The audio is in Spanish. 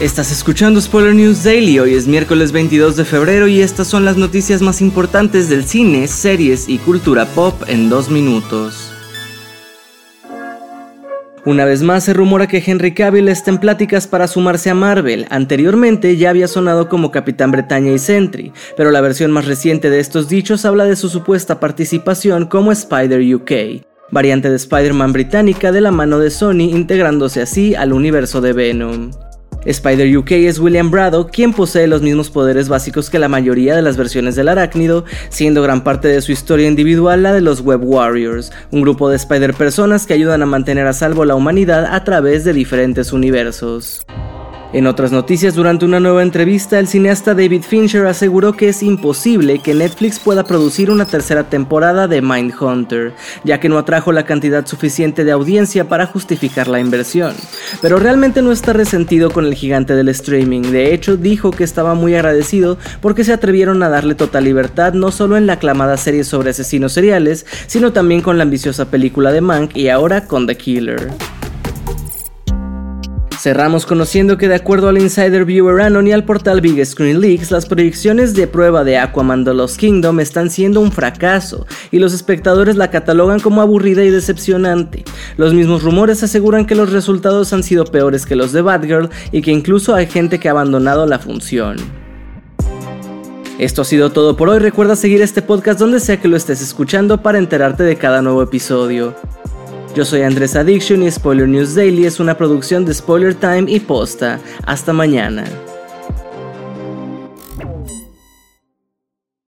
Estás escuchando Spoiler News Daily, hoy es miércoles 22 de febrero y estas son las noticias más importantes del cine, series y cultura pop en dos minutos. Una vez más se rumora que Henry Cavill está en pláticas para sumarse a Marvel. Anteriormente ya había sonado como Capitán Bretaña y Sentry, pero la versión más reciente de estos dichos habla de su supuesta participación como Spider UK, variante de Spider-Man británica de la mano de Sony integrándose así al universo de Venom. Spider UK es William Braddock, quien posee los mismos poderes básicos que la mayoría de las versiones del arácnido, siendo gran parte de su historia individual la de los Web Warriors, un grupo de Spider personas que ayudan a mantener a salvo la humanidad a través de diferentes universos. En otras noticias, durante una nueva entrevista, el cineasta David Fincher aseguró que es imposible que Netflix pueda producir una tercera temporada de Mindhunter, ya que no atrajo la cantidad suficiente de audiencia para justificar la inversión. Pero realmente no está resentido con el gigante del streaming, de hecho dijo que estaba muy agradecido porque se atrevieron a darle total libertad no solo en la aclamada serie sobre asesinos seriales, sino también con la ambiciosa película de Mank y ahora con The Killer. Cerramos conociendo que de acuerdo al Insider Viewer Anon y al portal Big Screen Leaks, las proyecciones de prueba de Aquaman The Lost Kingdom están siendo un fracaso y los espectadores la catalogan como aburrida y decepcionante. Los mismos rumores aseguran que los resultados han sido peores que los de Batgirl y que incluso hay gente que ha abandonado la función. Esto ha sido todo por hoy, recuerda seguir este podcast donde sea que lo estés escuchando para enterarte de cada nuevo episodio. Yo soy Andrés Addiction y Spoiler News Daily es una producción de Spoiler Time y Posta. Hasta mañana.